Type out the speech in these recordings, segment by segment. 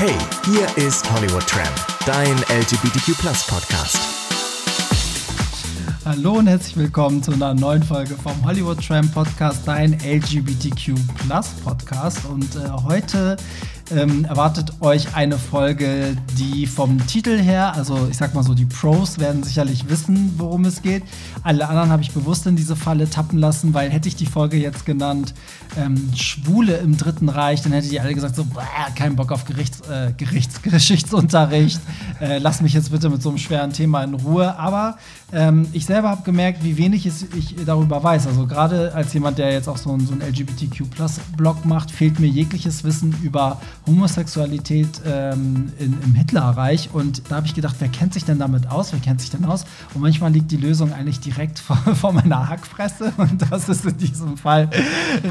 Hey, hier ist Hollywood Tramp, dein LGBTQ Podcast. Hallo und herzlich willkommen zu einer neuen Folge vom Hollywood Tramp Podcast, dein LGBTQ Podcast. Und äh, heute ähm, erwartet euch eine Folge, die vom Titel her, also ich sag mal so, die Pros werden sicherlich wissen, worum es geht. Alle anderen habe ich bewusst in diese Falle tappen lassen, weil hätte ich die Folge jetzt genannt ähm, Schwule im Dritten Reich, dann hätte die alle gesagt so, kein Bock auf Gerichts, äh, Gerichtsgeschichtsunterricht. äh, lass mich jetzt bitte mit so einem schweren Thema in Ruhe. Aber ähm, ich selber habe gemerkt, wie wenig ich darüber weiß. Also gerade als jemand, der jetzt auch so, so einen LGBTQ-Blog macht, fehlt mir jegliches Wissen über Homosexualität ähm, in, im Hitlerreich. Und da habe ich gedacht, wer kennt sich denn damit aus? Wer kennt sich denn aus? Und manchmal liegt die Lösung eigentlich direkt vor, vor meiner Hackfresse. Und das ist in diesem Fall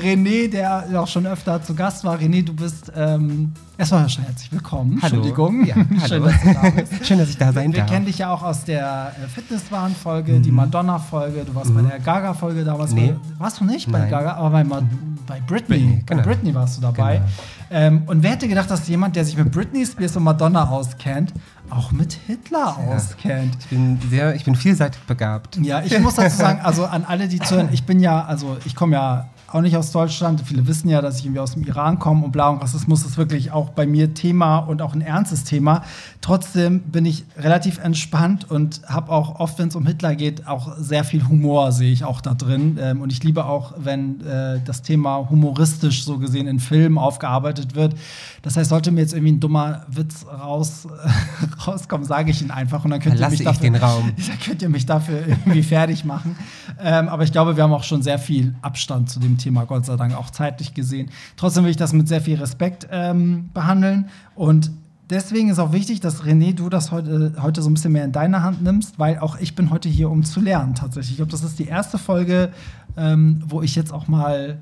René, der auch schon öfter zu Gast war. René, du bist ähm, erstmal herzlich willkommen. Hallo. Entschuldigung. Ja, hallo. Schön, dass du da bist. Schön, dass ich da sein wir, darf. Wir kennen dich ja auch aus der äh, Fitnesswahn-Folge, mhm. die Madonna-Folge. Du warst mhm. bei der Gaga-Folge damals. Nee. Warst du nicht bei Nein. Gaga, aber bei, Ma bei Britney. Britney, bei genau. Britney warst du dabei. Genau. Ähm, und wer hätte gedacht, dass jemand, der sich mit Britney Spears und Madonna auskennt, auch mit Hitler Ja. auskennt? Ich bin sehr, ich bin vielseitig begabt. Ja, ich muss dazu sagen, also an alle, die zuhören, ich bin ja, also ich komme ja auch nicht aus Deutschland. Viele wissen ja, dass ich irgendwie aus dem Iran komme und bla und Rassismus ist wirklich auch bei mir Thema und auch ein ernstes Thema. Trotzdem bin ich relativ entspannt und habe auch oft, wenn es um Hitler geht, auch sehr viel Humor sehe ich auch da drin. Ähm, und ich liebe auch, wenn äh, das Thema humoristisch so gesehen in Filmen aufgearbeitet wird. Das heißt, sollte mir jetzt irgendwie ein dummer Witz raus, rauskommen, sage ich ihn einfach und dann könnt ihr Verlasse mich ich dafür, den Raum. da könnt ihr mich dafür irgendwie fertig machen. Ähm, aber ich glaube, wir haben auch schon sehr viel Abstand zu dem Thema, Gott sei Dank, auch zeitlich gesehen. Trotzdem will ich das mit sehr viel Respekt ähm, behandeln. Und deswegen ist auch wichtig, dass René, du das heute, heute so ein bisschen mehr in deine Hand nimmst, weil auch ich bin heute hier, um zu lernen tatsächlich. Ich glaube, das ist die erste Folge, ähm, wo ich jetzt auch mal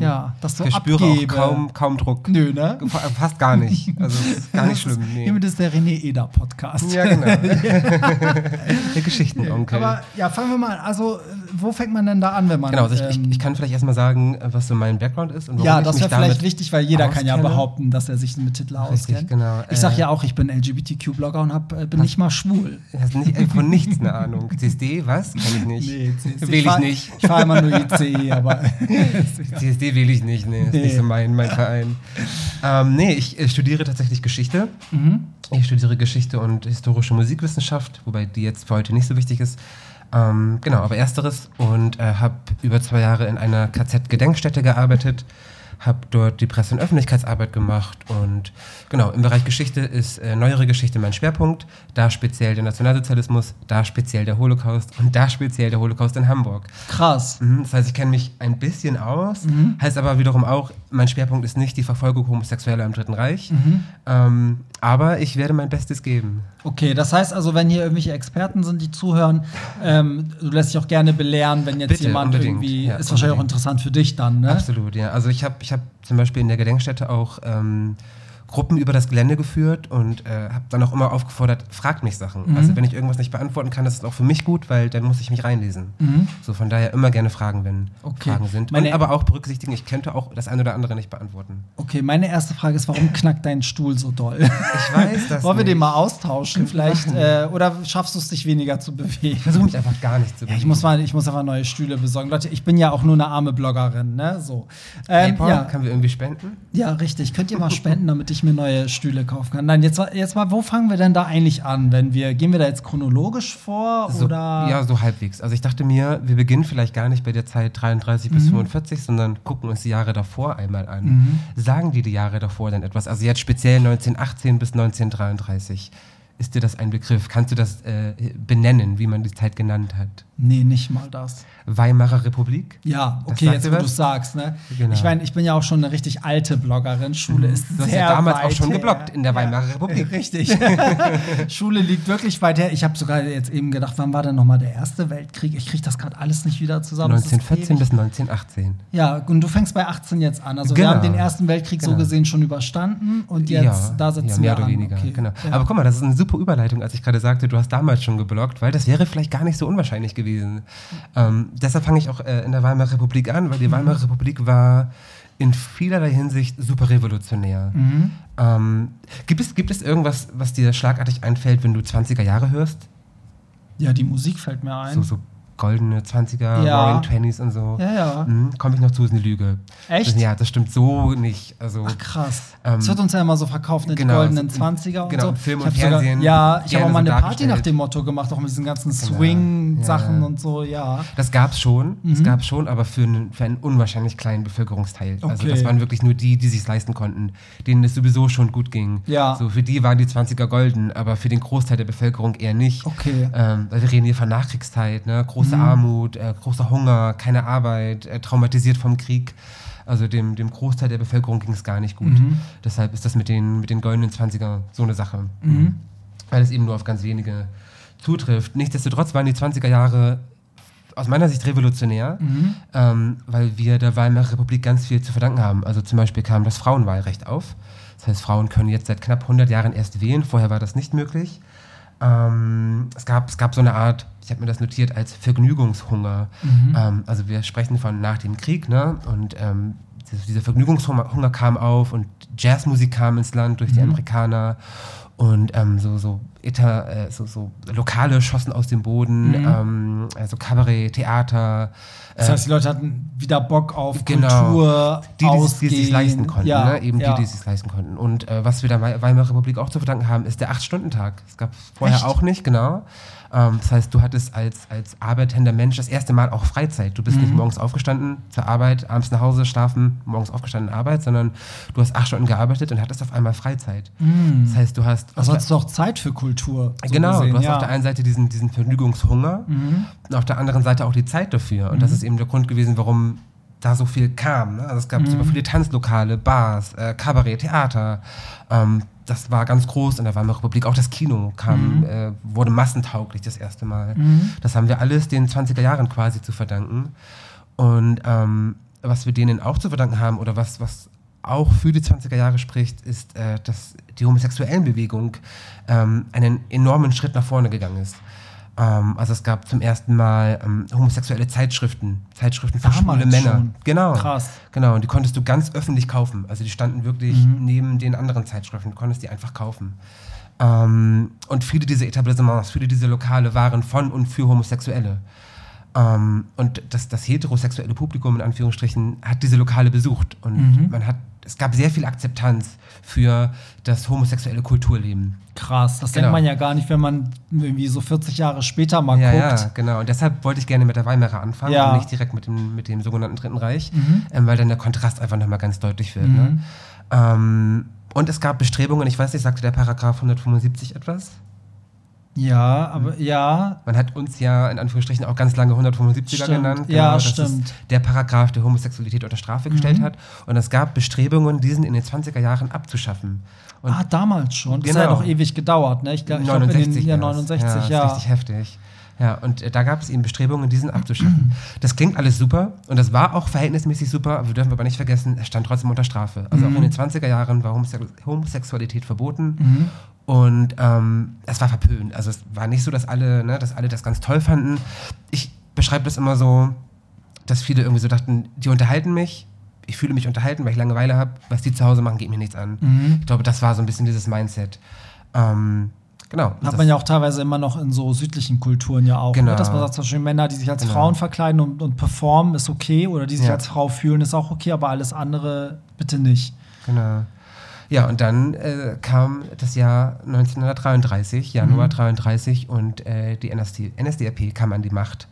ja, das so ich spüre abgebe. auch kaum, kaum Druck. Nö, ne? Fa- Fast gar nicht. Also gar nicht schlimm. Nee. Hiermit ist der René Eder Podcast. Ja, genau. der Geschichtenonkel. Aber ja, fangen wir mal an. Also, äh, wo fängt man denn da an, wenn man. Genau, also ich, ich, ähm, ich kann vielleicht erstmal sagen, äh, was so mein Background ist und warum ja, ich das wäre vielleicht wichtig, weil jeder kann ja auskenne. behaupten, dass er sich mit Richtig, auskennt. genau. Ich sag Äh, ja auch, ich bin LGBTQ-Blogger und hab, äh, bin nicht mal schwul. Du hast nicht, ey, von nichts eine Ahnung. CSD, was? Kann ich nicht. CSD. Wähle ich fahr- nicht. Ich fahre immer nur ICE, aber. CSD wähle ich nicht, nee, ist Nee. nicht so mein, mein Verein. Ähm, nee, ich äh, studiere tatsächlich Geschichte. Mhm. Ich studiere Geschichte und historische Musikwissenschaft, wobei die jetzt für heute nicht so wichtig ist. Ähm, genau, aber ersteres und äh, habe über zwei Jahre in einer KZ-Gedenkstätte gearbeitet, habe dort die Presse- und Öffentlichkeitsarbeit gemacht und genau, im Bereich Geschichte ist äh, neuere Geschichte mein Schwerpunkt, da speziell der Nationalsozialismus, da speziell der Holocaust und da speziell der Holocaust in Hamburg. Krass. Mhm, Das heißt, ich kenne mich ein bisschen aus, Mhm. heißt aber wiederum auch, mein Schwerpunkt ist nicht die Verfolgung Homosexueller im Dritten Reich, Mhm. ähm, aber ich werde mein Bestes geben. Okay, das heißt also, wenn hier irgendwelche Experten sind, die zuhören, ähm, du lässt dich auch gerne belehren, wenn jetzt Bitte, jemand unbedingt. irgendwie. Ja, ist wahrscheinlich auch interessant für dich dann, ne? Absolut, ja. Also ich habe ich hab zum Beispiel in der Gedenkstätte auch ähm, Gruppen über das Gelände geführt und äh, habe dann auch immer aufgefordert, fragt mich Sachen. Mhm. Also wenn ich irgendwas nicht beantworten kann, das ist auch für mich gut, weil dann muss ich mich reinlesen. Mhm. So von daher immer gerne fragen, wenn Okay. Fragen sind. Meine- und aber auch berücksichtigen, ich könnte auch das eine oder andere nicht beantworten. Okay, meine erste Frage ist, warum knackt dein Stuhl so doll? Ich weiß das Wollen wir nicht. den mal austauschen vielleicht? Äh, oder schaffst du es, dich weniger zu bewegen? Ich versuche mich einfach gar nicht zu Ja, ich muss mal, ich muss einfach neue Stühle besorgen. Leute, ich bin ja auch nur eine arme Bloggerin, ne? So. Ähm, PayPal, ja, können wir irgendwie spenden? ja, richtig. Könnt ihr mal spenden, damit ich mir neue Stühle kaufen kann? Nein, jetzt, jetzt mal, wo fangen wir denn da eigentlich an? Wenn wir, gehen wir da jetzt chronologisch vor So, oder? Ja, so halbwegs. Also ich dachte mir, wir beginnen vielleicht gar nicht bei der Zeit 33 bis Mhm. 45, sondern gucken uns die Jahre davor einmal an. Mhm. Sagen die die Jahre davor denn etwas? Also jetzt speziell 1918 bis 1933. Ist dir das ein Begriff? Kannst du das äh, benennen, wie man die Zeit genannt hat? Nee, nicht mal das. Weimarer Republik? Ja, okay, jetzt wo du sagst, ne? Genau. Ich meine, ich bin ja auch schon eine richtig alte Bloggerin. Schule ist Du hast sehr ja damals auch schon her. gebloggt in der Weimarer Republik. Richtig. Schule liegt wirklich weit her. Ich habe sogar jetzt eben gedacht, wann war denn nochmal der Erste Weltkrieg? Ich kriege das gerade alles nicht wieder zusammen. Das ist 1914 ewig. bis 1918. Ja, und du fängst bei 18 jetzt an. Also wir Genau. haben den Ersten Weltkrieg so Genau. gesehen schon überstanden und jetzt da setzen ja, mehr wir oder an. weniger. Okay. Genau. Ja. Aber guck mal, das ist eine super Überleitung, als ich gerade sagte, du hast damals schon gebloggt, weil das wäre vielleicht gar nicht so unwahrscheinlich gewesen. Ähm, deshalb fange ich auch äh, in der Weimarer Republik an, weil die Weimarer Republik war in vielerlei Hinsicht super revolutionär. Mhm. Ähm, gibt, es, gibt es irgendwas, was dir schlagartig einfällt, wenn du 20er Jahre hörst? Ja, die Musik fällt mir ein. So, so goldene 20er, Ja. Roaring Twenties und so. Ja, ja. Mhm, Komme ich noch zu, ist eine Lüge. Echt? Das, ja, das stimmt so nicht. Also, Ach krass. Ähm, das wird uns ja immer so verkauft, ne? die genau, goldenen so- 20er und genau, so. Film ich und hab sogar, Fernsehen ja, ich habe auch mal eine Party nach dem Motto gemacht, auch mit diesen ganzen Genau, Swing-Sachen ja. und so, ja. Das gab es schon, das Mhm. gab es schon, aber für einen, für einen unwahrscheinlich kleinen Bevölkerungsteil. Also Okay. das waren wirklich nur die, die sich leisten konnten, denen es sowieso schon gut ging. Ja. So für die waren die 20er golden, aber für den Großteil der Bevölkerung eher nicht. Okay. Ähm, weil wir reden hier von Nachkriegszeit, ne? Große Mhm. Armut, äh, großer Hunger, keine Arbeit, äh, traumatisiert vom Krieg. Also dem, dem Großteil der Bevölkerung ging es gar nicht gut. Mhm. Deshalb ist das mit den, mit den goldenen 20er so eine Sache. Mhm. Weil es eben nur auf ganz wenige zutrifft. Nichtsdestotrotz waren die 20er Jahre aus meiner Sicht revolutionär, Mhm. ähm, weil wir der Weimarer Republik ganz viel zu verdanken haben. Also zum Beispiel kam das Frauenwahlrecht auf. Das heißt, Frauen können jetzt seit knapp 100 Jahren erst wählen. Vorher war das nicht möglich. Ähm, es, gab, es gab so eine Art, ich habe mir das notiert, als Vergnügungshunger. Mhm. Ähm, also wir sprechen von nach dem Krieg, ne? Und ähm, dieser Vergnügungshunger Hunger kam auf und Jazzmusik kam ins Land durch die Mhm. Amerikaner. Und ähm, so, so, Eta, äh, so, so Lokale schossen aus dem Boden, Mhm. ähm, also Kabarett, Theater. Das äh, heißt, die Leute hatten wieder Bock auf Genau. Kultur, die, die, ausgehen. die sich leisten konnten, ja, ne? eben ja. die, die es sich leisten konnten. Und äh, was wir der Wei- Weimarer Republik auch zu verdanken haben, ist der Acht-Stunden-Tag. Das gab es vorher Echt? auch nicht, genau. Ähm, das heißt, du hattest als, als arbeitender Mensch das erste Mal auch Freizeit. Du bist nicht Mhm. morgens aufgestanden zur Arbeit, abends nach Hause, schlafen, morgens aufgestanden, Arbeit, sondern du hast acht Stunden gearbeitet und hattest auf einmal Freizeit. Mhm. Das heißt, du hast... Also hattest du auch Zeit für Kultur. So Genau, gesehen, du hast ja. auf der einen Seite diesen, diesen Vergnügungshunger Mhm. und auf der anderen Seite auch die Zeit dafür. Und das ist eben der Grund gewesen, warum da so viel kam. Ne? Also es gab Mhm. super viele Tanzlokale, Bars, äh, Kabarett, Theater. Ähm, das war ganz groß in der Weimarer Republik. Auch das Kino kam, Mhm. äh, wurde massentauglich das erste Mal. Mhm. Das haben wir alles den 20er Jahren quasi zu verdanken. Und ähm, was wir denen auch zu verdanken haben oder was, was auch für die 20er Jahre spricht, ist, äh, dass die homosexuellen Bewegung ähm, einen enormen Schritt nach vorne gegangen ist. Ähm, also es gab zum ersten Mal ähm, homosexuelle Zeitschriften, Zeitschriften für Damals schwule Männer. schon. Genau. Krass. Genau, und die konntest du ganz öffentlich kaufen. Also die standen wirklich Mhm. neben den anderen Zeitschriften, du konntest die einfach kaufen. Ähm, und viele dieser Etablissements, viele dieser Lokale waren von und für Homosexuelle. Ähm, und das, das heterosexuelle Publikum in Anführungsstrichen hat diese Lokale besucht. Und Mhm. man hat, es gab sehr viel Akzeptanz für das homosexuelle Kulturleben. Krass, das Genau. denkt man ja gar nicht, wenn man irgendwie so 40 Jahre später mal Ja, guckt. ja, genau. Und deshalb wollte ich gerne mit der Weimarer anfangen Ja. und nicht direkt mit dem, mit dem sogenannten Dritten Reich, Mhm. ähm, weil dann der Kontrast einfach nochmal ganz deutlich wird. Mhm. Ne? Ähm, und es gab Bestrebungen, ich weiß nicht, sagte der Paragraph 175 etwas? Ja, aber ja, Man hat uns ja in Anführungsstrichen auch ganz lange 175er Stimmt. genannt. Genau, Ja, das stimmt. Ist der Paragraph, der Homosexualität unter Strafe gestellt Mhm. hat. Und es gab Bestrebungen, diesen in den 20er Jahren abzuschaffen. Und ah, damals schon. Das hat ja Genau. noch ewig gedauert, ne? Ich glaube, glaub, in den 69 ja, erst. 69, ja. ja. Ist richtig heftig. Ja, und äh, da gab es eben Bestrebungen, diesen abzuschaffen. Das klingt alles super und das war auch verhältnismäßig super, wir dürfen aber nicht vergessen, es stand trotzdem unter Strafe. Also auch in den 20er Jahren war Homosex Homosexualität verboten Mhm. und ähm, es war verpönt. Also es war nicht so, dass alle, ne, dass alle das ganz toll fanden. Ich beschreibe das immer so, dass viele irgendwie so dachten, die unterhalten mich, ich fühle mich unterhalten, weil ich Langeweile habe, was die zu Hause machen, geht mir nichts an. Mhm. Ich glaube, das war so ein bisschen dieses Mindset. Ähm, genau. Hat man ja auch teilweise immer noch in so südlichen Kulturen ja auch. Genau. Ne? Dass man sagt, zum Beispiel Männer, die sich als Genau. Frauen verkleiden und, und performen, ist okay. Oder die sich Ja. als Frau fühlen, ist auch okay. Aber alles andere bitte nicht. Genau. Ja, und dann äh, kam das Jahr 1933, Januar Mhm. 33, und äh, die NSD, NSDAP kam an die Macht.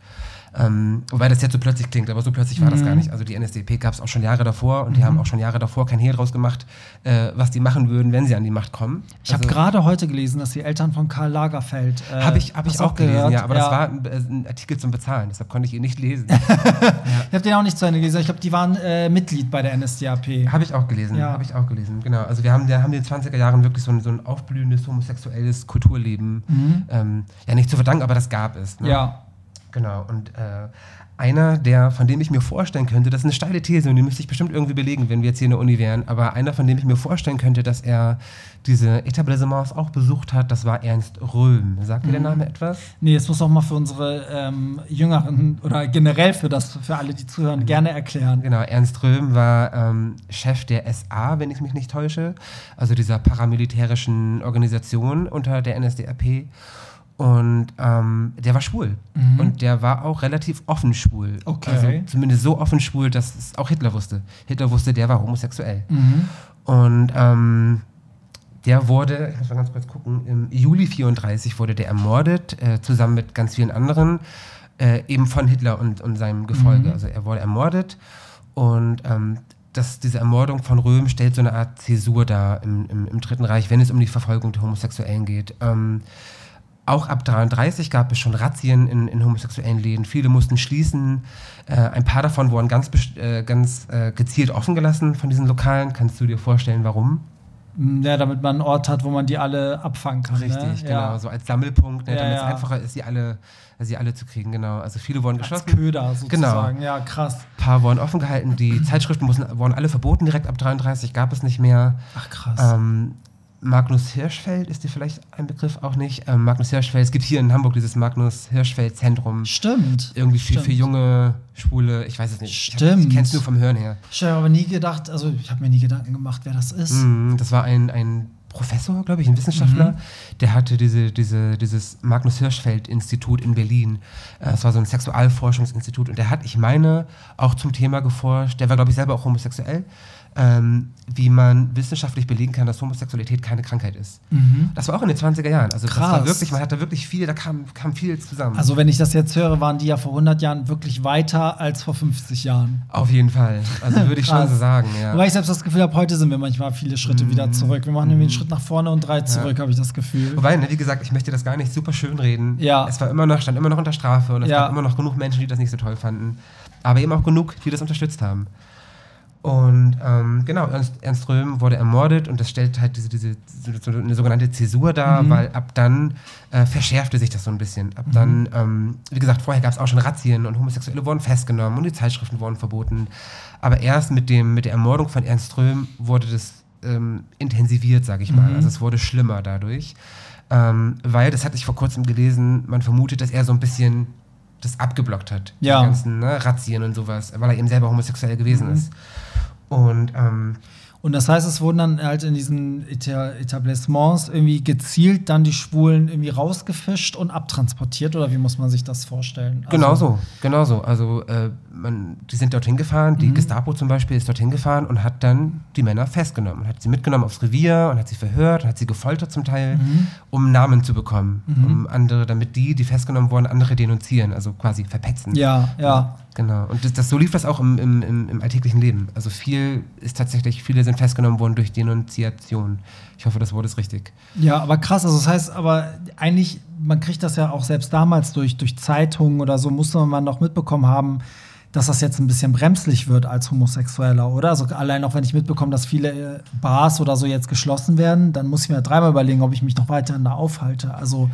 Ähm, wobei das jetzt so plötzlich klingt, aber so plötzlich war das Mhm. gar nicht. Also die NSDAP gab es auch schon Jahre davor und die haben auch schon Jahre davor kein Hehl draus gemacht, äh, was die machen würden, wenn sie an die Macht kommen. Ich habe Also- gerade heute gelesen, dass die Eltern von Karl Lagerfeld. Äh, Hab ich, hab ich auch gelesen, gehört? ja, aber das war ein, äh, ein Artikel zum Bezahlen, deshalb konnte ich ihn nicht lesen. Ich habe den auch nicht zu Ende gelesen. Ich glaube, die waren äh, Mitglied bei der NSDAP. Habe ich auch gelesen, Ja. habe ich auch gelesen, genau. Also wir haben, wir haben in den 20er Jahren wirklich so ein, so ein aufblühendes homosexuelles Kulturleben, Mhm. ähm, ja nicht zu verdanken, aber das gab es. Ne? Ja. Genau, und äh, einer, der, von dem ich mir vorstellen könnte, das ist eine steile These und die müsste ich bestimmt irgendwie belegen, wenn wir jetzt hier in der Uni wären, aber einer, von dem ich mir vorstellen könnte, dass er diese Etablissements auch besucht hat, das war Ernst Röhm. Sagt mhm. dir der mhm. Name etwas? Nee, jetzt muss auch mal für unsere ähm, Jüngeren oder generell für das, für alle, die zuhören, mhm. gerne erklären. Genau, Ernst Röhm war ähm, Chef der SA, wenn ich mich nicht täusche, also dieser paramilitärischen Organisation unter der NSDAP. Und ähm, der war schwul. Mhm. Und der war auch relativ offen schwul. Okay. Also zumindest so offen schwul, dass es auch Hitler wusste. Hitler wusste, der war homosexuell. Mhm. Und ähm, der wurde, ich muss mal ganz kurz gucken, im Juli 34 wurde der ermordet, äh, zusammen mit ganz vielen anderen, äh, eben von Hitler und, und seinem Gefolge. Mhm. Also er wurde ermordet und ähm, das, diese Ermordung von Röhm stellt so eine Art Zäsur dar im, im, im Dritten Reich, wenn es um die Verfolgung der Homosexuellen geht. Ähm, auch ab 33 gab es schon Razzien in, in homosexuellen Läden. Viele mussten schließen. Äh, ein paar davon wurden ganz, äh, ganz äh, gezielt offen gelassen von diesen Lokalen. Kannst du dir vorstellen, warum? Mm, ja, damit man einen Ort hat, wo man die alle abfangen kann. Ne? Richtig, ne? genau. Ja. So als Sammelpunkt, ne, ja, damit es einfacher ist, sie alle, sie alle zu kriegen. Genau. Also viele wurden als geschlossen. Köder sozusagen. Genau. Ja, krass. Ein paar wurden offen gehalten. Die Zeitschriften mussten, wurden alle verboten direkt ab 33. Gab es nicht mehr. Ach krass. Ähm, Magnus Hirschfeld ist dir vielleicht ein Begriff auch nicht. Ähm, Magnus Hirschfeld, es gibt hier in Hamburg dieses Magnus Hirschfeld Zentrum. Stimmt. Irgendwie für, für junge, schwule, ich weiß es nicht. Stimmt. Ich, ich kenn's nur vom Hören her. Ich habe aber nie gedacht, also ich habe mir nie Gedanken gemacht, wer das ist. Mm, das war ein, ein Professor, glaube ich, ein Wissenschaftler, mhm. der hatte diese, diese, dieses Magnus Hirschfeld-Institut in Berlin. Äh, das war so ein Sexualforschungsinstitut und der hat, ich meine, auch zum Thema geforscht. Der war, glaube ich, selber auch homosexuell ähm, wie man wissenschaftlich belegen kann, dass Homosexualität keine Krankheit ist. Mhm. Das war auch in den 20er Jahren. Also Krass. das war wirklich, man hatte wirklich viel, da kam, kam viel zusammen. Also wenn ich das jetzt höre, waren die ja vor 100 Jahren wirklich weiter als vor 50 Jahren. Auf jeden Fall. Also würde ich schon so sagen, ja. Wobei ich selbst das Gefühl habe, heute sind wir manchmal viele Schritte mhm. wieder zurück. Wir machen irgendwie einen Schritt nach vorne und drei zurück, ja. habe ich das Gefühl. Wobei, ne, wie gesagt, ich möchte das gar nicht super schön reden. Ja. Es war immer noch, stand immer noch unter Strafe und es ja. gab immer noch genug Menschen, die das nicht so toll fanden. Aber eben auch genug, die das unterstützt haben. Und ähm, genau, Ernst, Ernst Röhm wurde ermordet und das stellt halt diese, diese so eine sogenannte Zäsur dar, mhm. weil ab dann äh, verschärfte sich das so ein bisschen. Ab mhm. dann, ähm, wie gesagt, vorher gab es auch schon Razzien und Homosexuelle wurden festgenommen und die Zeitschriften wurden verboten. Aber erst mit, dem, mit der Ermordung von Ernst Röhm wurde das ähm, intensiviert, sage ich mal. Mhm. Also es wurde schlimmer dadurch. Ähm, weil, das hatte ich vor kurzem gelesen, man vermutet, dass er so ein bisschen das abgeblockt hat. Ja. Die ganzen ne, Razzien und sowas, weil er eben selber homosexuell gewesen mhm. ist. Und, ähm, und das heißt, es wurden dann halt in diesen Etablissements irgendwie gezielt dann die Schwulen irgendwie rausgefischt und abtransportiert oder wie muss man sich das vorstellen? Also genau so, genau so. Also äh, man, die sind dorthin gefahren, die mhm. Gestapo zum Beispiel ist dorthin gefahren und hat dann die Männer festgenommen und hat sie mitgenommen aufs Revier und hat sie verhört und hat sie gefoltert zum Teil, mhm. um Namen zu bekommen, mhm. um andere, damit die, die festgenommen wurden, andere denunzieren, also quasi verpetzen. Ja, ja. Genau. Und das, das, so lief das auch im, im, im, alltäglichen Leben. Also viel ist tatsächlich, viele sind festgenommen worden durch Denunziation. Ich hoffe, das Wort ist richtig. Ja, aber krass. Also das heißt, aber eigentlich, man kriegt das ja auch selbst damals durch, durch Zeitungen oder so, musste man noch mitbekommen haben, dass das jetzt ein bisschen bremslich wird als Homosexueller, oder? Also allein auch wenn ich mitbekomme, dass viele äh, Bars oder so jetzt geschlossen werden, dann muss ich mir dreimal überlegen, ob ich mich noch weiterhin da aufhalte. Also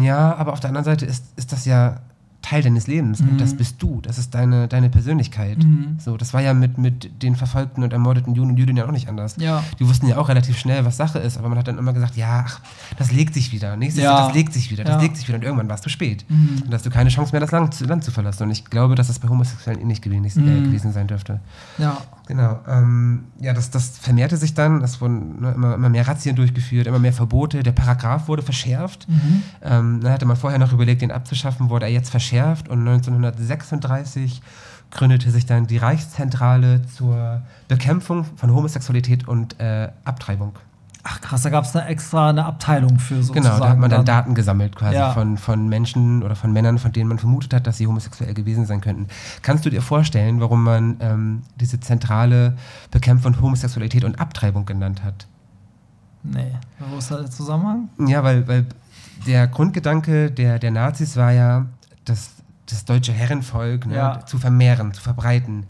ja, aber auf der anderen Seite ist, ist das ja Teil deines Lebens mhm. und das bist du, das ist deine, deine Persönlichkeit. Mhm. So, das war ja mit, mit den verfolgten und ermordeten Juden und Jüdinnen ja auch nicht anders. Ja. Die wussten ja auch relativ schnell, was Sache ist, aber man hat dann immer gesagt, ja, ach, das legt sich wieder, nächstes ja. Jahr, das legt sich wieder, das ja. legt sich wieder und irgendwann war es zu spät. Mhm. Und hast du keine Chance mehr, das Land zu, Land zu verlassen. Und ich glaube, dass das bei Homosexuellen ähnlich gewesen, äh, mhm. gewesen sein dürfte. Ja. Genau. Ähm, ja, das, das vermehrte sich dann. Es wurden ne, immer, immer mehr Razzien durchgeführt, immer mehr Verbote. Der Paragraph wurde verschärft. Mhm. Ähm, da hatte man vorher noch überlegt, den abzuschaffen, wurde er jetzt verschärft. Und 1936 gründete sich dann die Reichszentrale zur Bekämpfung von Homosexualität und äh, Abtreibung. Ach krass, da gab es extra eine Abteilung für sozusagen. Genau, da hat man dann, Daten gesammelt quasi ja. von, von Menschen oder von Männern, von denen man vermutet hat, dass sie homosexuell gewesen sein könnten. Kannst du dir vorstellen, warum man ähm, diese zentrale Bekämpfung von Homosexualität und Abtreibung genannt hat? Nee, wo ist da der Zusammenhang? Ja, weil, weil der Grundgedanke der, der Nazis war ja, das, das deutsche Herrenvolk ne, ja. zu vermehren, zu verbreiten.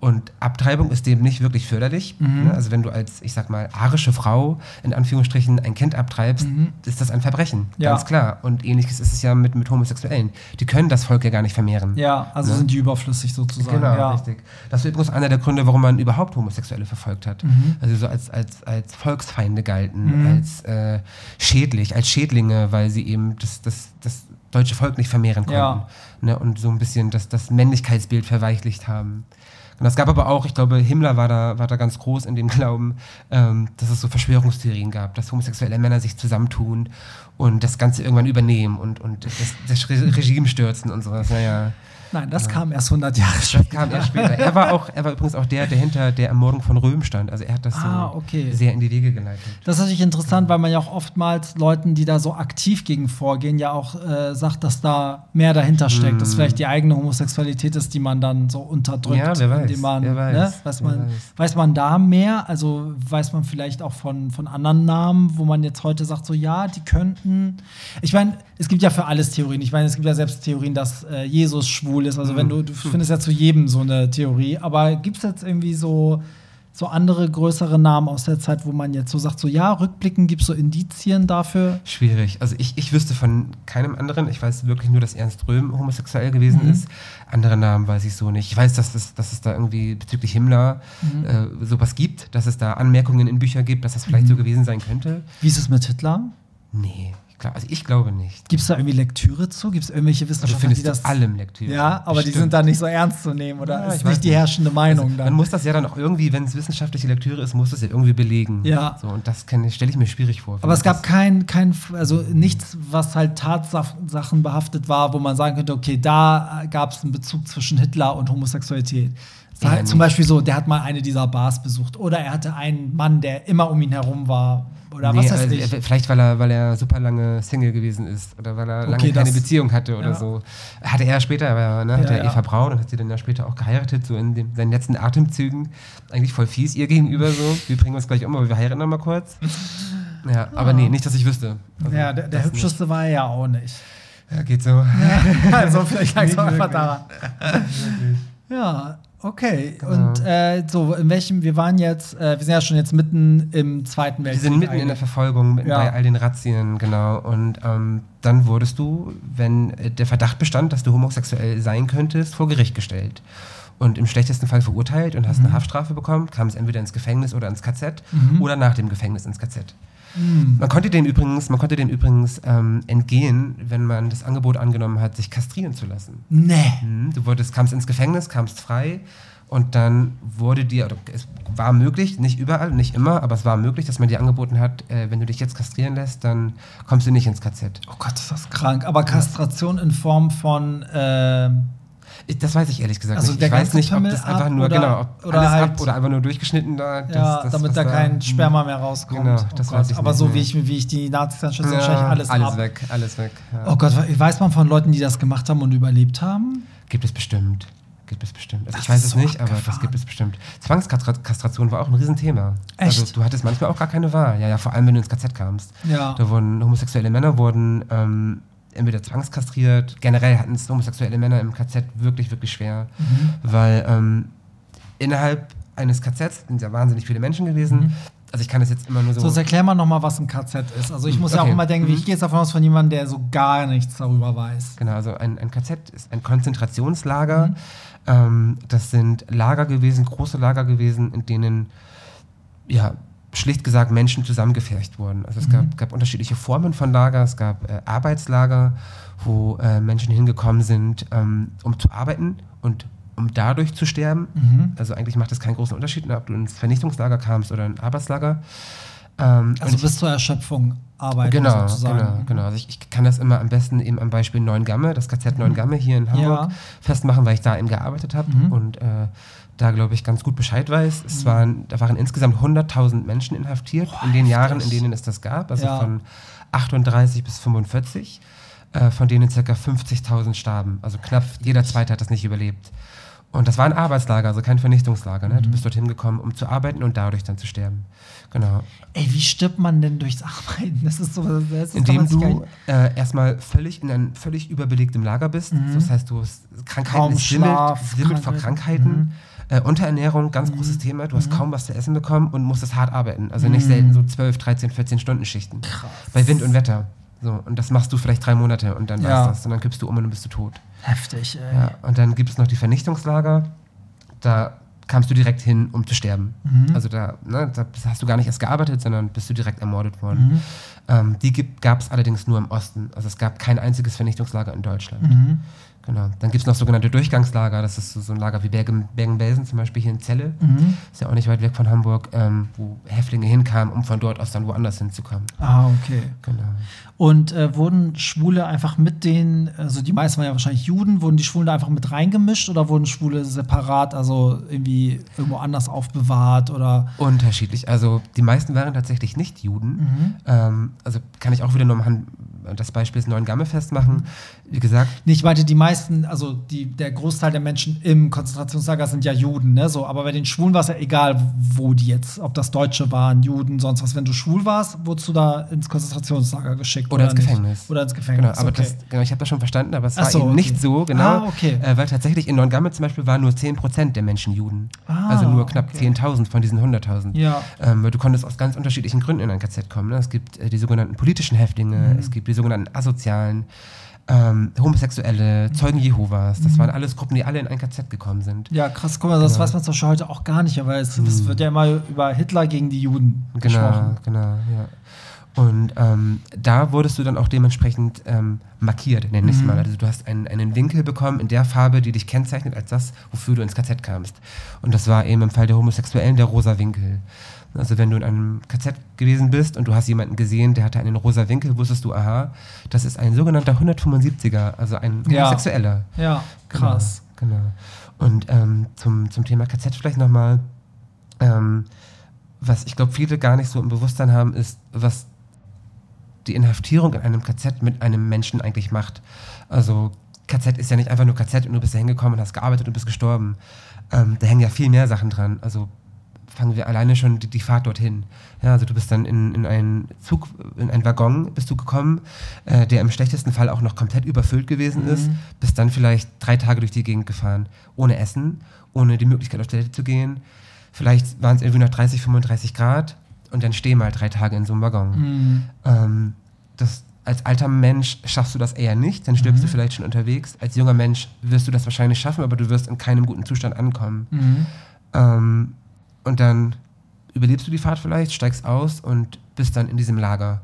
Und Abtreibung ist dem nicht wirklich förderlich. Mhm. Ne? Also wenn du als, ich sag mal, arische Frau in Anführungsstrichen ein Kind abtreibst, Mhm. ist das ein Verbrechen. Ja. Ganz klar. Und ähnliches ist es ja mit, mit Homosexuellen. Die können das Volk ja gar nicht vermehren. Ja, also Ne? sind die überflüssig sozusagen. Genau, ja. richtig. Das ist übrigens einer der Gründe, warum man überhaupt Homosexuelle verfolgt hat. Mhm. Also so als, als, als Volksfeinde galten, als äh, schädlich, als Schädlinge, weil sie eben das, das, das deutsche Volk nicht vermehren konnten. Ja. Ne, und so ein bisschen das, das Männlichkeitsbild verweichlicht haben. Und es gab aber auch, ich glaube, Himmler war da, war da ganz groß in dem Glauben, ähm, dass es so Verschwörungstheorien gab, dass homosexuelle Männer sich zusammentun und das Ganze irgendwann übernehmen und, und das, das Re Regime stürzen und sowas. Naja. Nein, das kam erst 100 Jahre später. Das kam erst später. Er war auch, er war übrigens auch der, der hinter der Ermordung von Röhm stand. Also er hat das Ah, so okay. sehr in die Wege geleitet. Das ist natürlich interessant, weil man ja auch oftmals Leuten, die da so aktiv gegen vorgehen, ja auch äh, sagt, dass da mehr dahinter steckt, dass vielleicht die eigene Homosexualität ist, die man dann so unterdrückt, Hm. Ja, wer weiß, indem man, wer weiß, ne, weiß, man, weiß. weiß man da mehr, also weiß man vielleicht auch von, von anderen Namen, wo man jetzt heute sagt, so ja, die könnten. Ich meine, es gibt ja für alles Theorien. Ich meine, es gibt ja selbst Theorien, dass äh, Jesus schwul ist. Also wenn du, du findest ja zu jedem so eine Theorie, aber gibt es jetzt irgendwie so so andere größere Namen aus der Zeit, wo man jetzt so sagt, so ja, rückblicken gibt es so Indizien dafür. Schwierig. Also ich, ich wüsste von keinem anderen. Ich weiß wirklich nur, dass Ernst Röhm homosexuell gewesen Mhm. ist. Andere Namen weiß ich so nicht. Ich weiß, dass es, dass es da irgendwie bezüglich Himmler Mhm. äh, sowas gibt, dass es da Anmerkungen in Büchern gibt, dass das vielleicht Mhm. so gewesen sein könnte. Wie ist es mit Hitler? Nee, glaub, also ich glaube nicht. Gibt es da irgendwie Lektüre zu? Gibt es irgendwelche Also Wissenschaftler, findest die das. allem Lektüre. Ja, aber die Bestimmt. sind da nicht so ernst zu nehmen oder Ja, ist ich nicht die herrschende Meinung Also, dann. Man muss das ja dann auch irgendwie, wenn es wissenschaftliche Lektüre ist, muss das ja irgendwie belegen. Ja. So, und das stelle ich mir schwierig vor. aber es gab kein, kein, also nichts, was halt Tatsachen behaftet war, wo man sagen könnte, okay, da gab es einen Bezug zwischen Hitler und Homosexualität. War halt zum nicht. Beispiel so, der hat mal eine dieser Bars besucht oder er hatte einen Mann, der immer um ihn herum war oder Nee, was weiß also, ich. äh, Vielleicht, weil er, weil er super lange Single gewesen ist oder weil er Okay, lange keine das- Beziehung hatte oder ja. so. Hatte er später, aber ne, Ja, er ja. Eva Braun und hat sie dann ja später auch geheiratet, so in dem, seinen letzten Atemzügen. Eigentlich voll fies ihr gegenüber so. Wir bringen uns gleich um, aber wir heiraten noch mal kurz. Ja, aber nee, nicht, dass ich wüsste. Also, ja, der, der hübscheste war er ja auch nicht. Nicht. Ja, geht so. also vielleicht lag es Nicht auch einfach daran. Ja, okay. Genau. Und äh, so, in welchem, wir waren jetzt, äh, wir sind ja schon jetzt mitten im Zweiten Wir Weltkrieg. sind mitten in der. Verfolgung, mitten Ja. bei all den Razzien, genau. Und ähm, dann wurdest du, wenn äh, der Verdacht bestand, dass du homosexuell sein könntest, vor Gericht gestellt. Und im schlechtesten Fall verurteilt und Mhm. hast eine Haftstrafe bekommen, kam es entweder ins Gefängnis oder ins KZ Mhm. oder nach dem Gefängnis ins KZ. Man konnte dem übrigens, man konnte dem übrigens ähm, entgehen, wenn man das Angebot angenommen hat, sich kastrieren zu lassen. Nee. Mhm. Du wurdest, kamst ins Gefängnis, kamst frei und dann wurde dir, oder es war möglich, nicht überall, nicht immer, aber es war möglich, dass man dir angeboten hat, äh, wenn du dich jetzt kastrieren lässt, dann kommst du nicht ins KZ. Oh Gott, ist das krank. Aber Kastration in Form von, ähm, Ich, das weiß ich ehrlich gesagt Also nicht. der Ich weiß nicht, ob Pimmel das einfach nur, oder- genau, ob oder alles halt- ab oder einfach nur durchgeschnitten da. das- ja, das, damit da kein hm. Sperma mehr rauskommt. Genau, oh das Gott. weiß ich Aber nicht so wie ich, wie ich die Nazis dann schütze, Ja, wahrscheinlich alles, alles ab. weg, alles weg. Ja. Oh Gott, weiß man von Leuten, die das gemacht haben und überlebt haben? Gibt es bestimmt. Gibt es bestimmt. Also ich weiß es so nicht, aber das abgefahren. gibt es bestimmt. Zwangskastration war auch ein Riesenthema. Echt? Also du hattest manchmal auch gar keine Wahl. Ja, ja, vor allem wenn du ins KZ kamst. Ja. Da wurden homosexuelle Männer wurden ähm, entweder zwangskastriert. Generell hatten es homosexuelle Männer im KZ wirklich, wirklich schwer, Mhm. weil ähm, innerhalb eines KZs sind ja wahnsinnig viele Menschen gewesen. Also ich kann das jetzt immer nur so. So, erklär mal nochmal, was ein KZ ist. Also ich muss ja auch Okay. immer denken, wie Mhm. ich gehe jetzt davon aus, von jemandem, der so gar nichts darüber weiß. Genau, also ein, ein KZ ist ein Konzentrationslager. Mhm. Ähm, das sind Lager gewesen, große Lager gewesen, in denen, ja, schlicht gesagt Menschen zusammengefercht wurden. Also es Mhm. gab, gab unterschiedliche Formen von Lager. Es gab äh, Arbeitslager, wo äh, Menschen hingekommen sind, ähm, um zu arbeiten und um dadurch zu sterben. Mhm. Also eigentlich macht es keinen großen Unterschied, ne, ob du ins Vernichtungslager kamst oder in ein Arbeitslager. Ähm, Also ich- bis zur Erschöpfung arbeiten Genau, sozusagen. genau, genau. Also ich, ich kann das immer am besten eben am Beispiel Neuengamme, das KZ Neuengamme hier in Hamburg, Ja. festmachen, weil ich da eben gearbeitet habe Mhm. und äh, da, glaube ich, ganz gut Bescheid weiß. Es waren, da waren insgesamt 100.000 Menschen inhaftiert in den Jahren, in denen es das gab, also Ja. von 38 bis 45, äh, von denen ca. 50.000 starben. Also knapp jeder Zweite hat das nicht überlebt. Und das war ein Arbeitslager, also kein Vernichtungslager. Ne? Mhm. Du bist dorthin gekommen, um zu arbeiten und dadurch dann zu sterben. Genau. Ey, wie stirbt man denn durchs Arbeiten? Das ist so, das ist, Indem du äh, erstmal völlig in einem völlig überbelegtem Lager bist. Mhm. Das heißt, du hast Krankheiten, Kaum es simmelt, Schlaf, simmelt vor Krankheiten. Krankheiten. Äh, Unterernährung, ganz großes Thema. Du hast kaum was zu essen bekommen und musstest hart arbeiten. Also nicht selten so 12, 13, 14 Stunden Schichten. Krass. Bei Wind und Wetter. So, und das machst du vielleicht drei Monate und dann Ja. war's das. Und dann kippst du um und dann bist du tot. Heftig, ey. Ja, und dann gibt es noch die Vernichtungslager. Da kamst du direkt hin, um zu sterben. Mhm. Also da, ne, da hast du gar nicht erst gearbeitet, sondern bist du direkt ermordet Mhm. worden. Ähm, die gab es allerdings nur im Osten. Also es gab kein einziges Vernichtungslager in Deutschland. Mhm. Genau. Dann gibt es noch sogenannte Durchgangslager. Das ist so, so ein Lager wie Bergen- Bergen-Belsen, zum Beispiel hier in Celle. Mhm. Ist ja auch nicht weit weg von Hamburg, ähm, wo Häftlinge hinkamen, um von dort aus dann woanders hinzukommen. Ah, okay. Genau. Und äh, wurden Schwule einfach mit den, also die meisten waren ja wahrscheinlich Juden, wurden die Schwulen da einfach mit reingemischt oder wurden Schwule separat, also irgendwie irgendwo anders aufbewahrt oder? Unterschiedlich. Also die meisten waren tatsächlich nicht Juden. Mhm. Ähm, also kann ich auch wieder nur anhand des Beispiels Neuengamme festmachen. Wie gesagt, Nee, ich meinte, die meisten, also die, der Großteil der Menschen im Konzentrationslager sind ja Juden, ne? So, aber bei den Schwulen war es ja egal, wo die jetzt, ob das Deutsche waren, Juden, sonst was. Wenn du schwul warst, wurdest du da ins Konzentrationslager geschickt. Oder ins nicht? Gefängnis. Oder ins Gefängnis. Genau, aber okay. das, genau, ich habe das schon verstanden, aber es Ach war so, eben okay. nicht so, genau. Ah, okay. Äh, weil tatsächlich in Neuengamme zum Beispiel waren nur 10% der Menschen Juden. Ah, also nur knapp okay. 10.000 von diesen 100.000. Ja. Ähm, weil du konntest aus ganz unterschiedlichen Gründen in ein KZ kommen. Ne? Es gibt äh, die sogenannten politischen Häftlinge, Mhm. es gibt die sogenannten Asozialen, ähm, Homosexuelle, Zeugen Jehovas. Mhm. Das waren alles Gruppen, die alle in ein KZ gekommen sind. Ja, krass, guck mal, das Genau. weiß man zum Beispiel heute auch gar nicht, weil es, es wird ja immer über Hitler gegen die Juden Genau, gesprochen. genau, ja. Und ähm, da wurdest du dann auch dementsprechend ähm, markiert, nenne ich Mhm. es mal. Also du hast einen, einen Winkel bekommen in der Farbe, die dich kennzeichnet als das, wofür du ins KZ kamst. Und das war eben im Fall der Homosexuellen der rosa Winkel. Also wenn du in einem KZ gewesen bist und du hast jemanden gesehen, der hatte einen rosa Winkel, wusstest du, aha, das ist ein sogenannter 175er, also ein Ja. Homosexueller. Ja, krass. Genau. genau. Und ähm, zum, zum Thema KZ vielleicht nochmal, ähm, was ich glaube, viele gar nicht so im Bewusstsein haben, ist, was die Inhaftierung in einem KZ mit einem Menschen eigentlich macht. Also KZ ist ja nicht einfach nur KZ und du bist da hingekommen und hast gearbeitet und bist gestorben. Ähm, da hängen ja viel mehr Sachen dran. Also fangen wir alleine schon die, die Fahrt dorthin. Ja, also du bist dann in, in einen Zug, in einen Waggon bist du gekommen, äh, der im schlechtesten Fall auch noch komplett überfüllt gewesen ist, bist dann vielleicht drei Tage durch die Gegend gefahren, ohne Essen, ohne die Möglichkeit auf Toilette zu gehen. Vielleicht waren es irgendwie noch 30, 35 Grad und dann steh mal drei Tage in so einem Waggon. Mhm. Ähm, das, als alter Mensch schaffst du das eher nicht, dann stirbst Mhm. du vielleicht schon unterwegs. Als junger Mensch wirst du das wahrscheinlich schaffen, aber du wirst in keinem guten Zustand ankommen. Mhm. Ähm, und dann überlebst du die Fahrt vielleicht, steigst aus und bist dann in diesem Lager.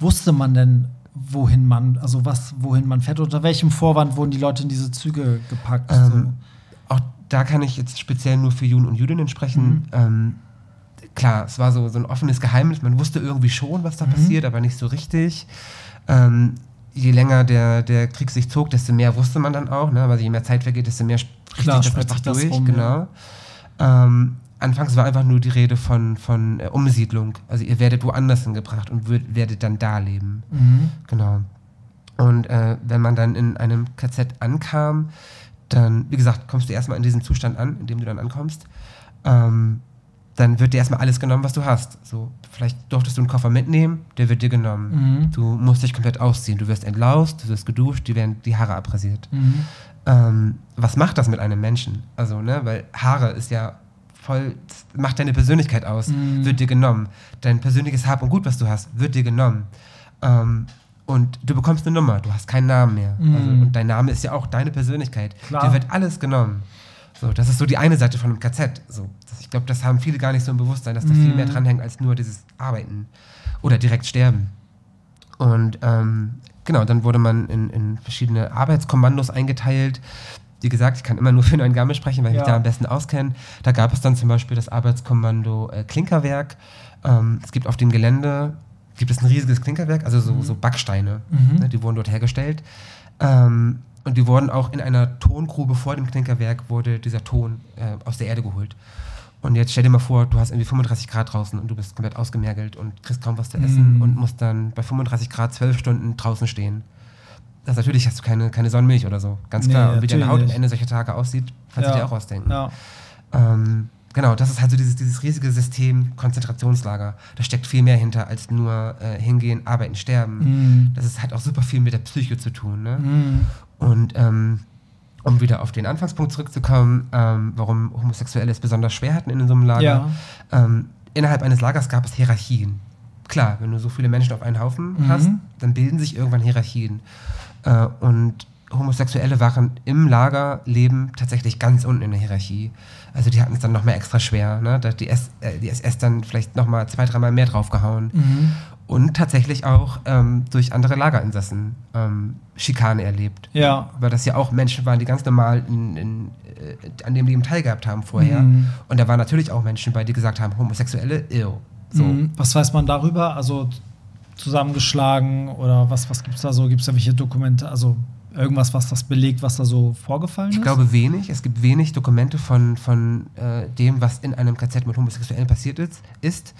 Wusste man denn, wohin man, also was, wohin man fährt? Unter welchem Vorwand wurden die Leute in diese Züge gepackt? Ähm, Auch da kann ich jetzt speziell nur für Juden und Jüdinnen sprechen. Mhm. Ähm, klar, es war so, so ein offenes Geheimnis. Man wusste irgendwie schon, was da Mhm. passiert, aber nicht so richtig. Ähm, je länger der, der Krieg sich zog, desto mehr wusste man dann auch. Ne? Weil je mehr Zeit vergeht, desto mehr spricht Klar, sich das einfach durch. rum, genau. Ähm, anfangs war einfach nur die Rede von, von äh, Umsiedlung. Also ihr werdet woanders hingebracht und würd, werdet dann da leben. Mhm. Genau. Und äh, wenn man dann in einem KZ ankam, dann, wie gesagt, kommst du erstmal in diesen Zustand an, in dem du dann ankommst. Ähm, dann wird dir erstmal alles genommen, was du hast. So, vielleicht durftest du einen Koffer mitnehmen, der wird dir genommen. Mhm. Du musst dich komplett ausziehen. Du wirst entlaust, du wirst geduscht, dir werden die Haare abrasiert. Mhm. Ähm, was macht das mit einem Menschen? Also, ne, weil Haare ist ja voll, macht deine Persönlichkeit aus, Mhm. wird dir genommen. Dein persönliches Hab und Gut, was du hast, wird dir genommen. Ähm, und du bekommst eine Nummer, du hast keinen Namen mehr. Mhm. Also, und dein Name ist ja auch deine Persönlichkeit. Klar. Dir wird alles genommen. So, das ist so die eine Seite von einem KZ. So, das, ich glaube, das haben viele gar nicht so im Bewusstsein, dass da viel Mhm. mehr dranhängt als nur dieses Arbeiten oder direkt sterben. Und ähm, genau, dann wurde man in, in verschiedene Arbeitskommandos eingeteilt. Wie gesagt, ich kann immer nur für Neuengamme sprechen, weil ich Ja. mich da am besten auskenne. Da gab es dann zum Beispiel das Arbeitskommando äh, Klinkerwerk. Ähm, es gibt auf dem Gelände gibt es ein riesiges Klinkerwerk, also so, so Backsteine. Mhm. Ne, die wurden dort hergestellt. Ähm, und die wurden auch in einer Tongrube vor dem Klinkerwerk wurde dieser Ton äh, aus der Erde geholt. Und jetzt stell dir mal vor, du hast irgendwie 35 Grad draußen und du bist komplett ausgemergelt und kriegst kaum was zu essen Mm. und musst dann bei 35 Grad zwölf Stunden draußen stehen. Das natürlich hast du keine, keine Sonnenmilch oder so, ganz Nee, klar. und wie deine Haut am. Ende solcher Tage aussieht, kannst du Ja. dir auch ausdenken. Ja. Ähm, genau, das ist halt so dieses, dieses riesige System Konzentrationslager. Da steckt viel mehr hinter als nur äh, hingehen, arbeiten, sterben. Mhm. Das ist halt auch super viel mit der Psyche zu tun. Ne? Mhm. Und ähm, um wieder auf den Anfangspunkt zurückzukommen, ähm, warum Homosexuelle es besonders schwer hatten in so einem Lager. Ja. Ähm, innerhalb eines Lagers gab es Hierarchien. Klar, wenn du so viele Menschen auf einen Haufen Mhm. hast, dann bilden sich irgendwann Hierarchien. Äh, und Homosexuelle waren im Lagerleben tatsächlich ganz unten in der Hierarchie. Also die hatten es dann noch mehr extra schwer. Ne? Da hat die, S, äh, die SS dann vielleicht noch mal zwei, dreimal mehr draufgehauen. Mhm. Und tatsächlich auch ähm, durch andere Lagerinsassen ähm, Schikane erlebt. Ja. Weil das ja auch Menschen waren, die ganz normal in, in, äh, an dem Leben teilgehabt haben vorher. Mhm. Und da waren natürlich auch Menschen bei, die gesagt haben, Homosexuelle, ew. So. Mhm. Was weiß man darüber? Also zusammengeschlagen oder was, was gibt es da so? Gibt es da welche Dokumente? Also irgendwas, was das belegt, was da so vorgefallen ist? Ich glaube wenig. Es gibt wenig Dokumente von, von äh, dem, was in einem KZ mit Homosexuellen passiert ist. ist.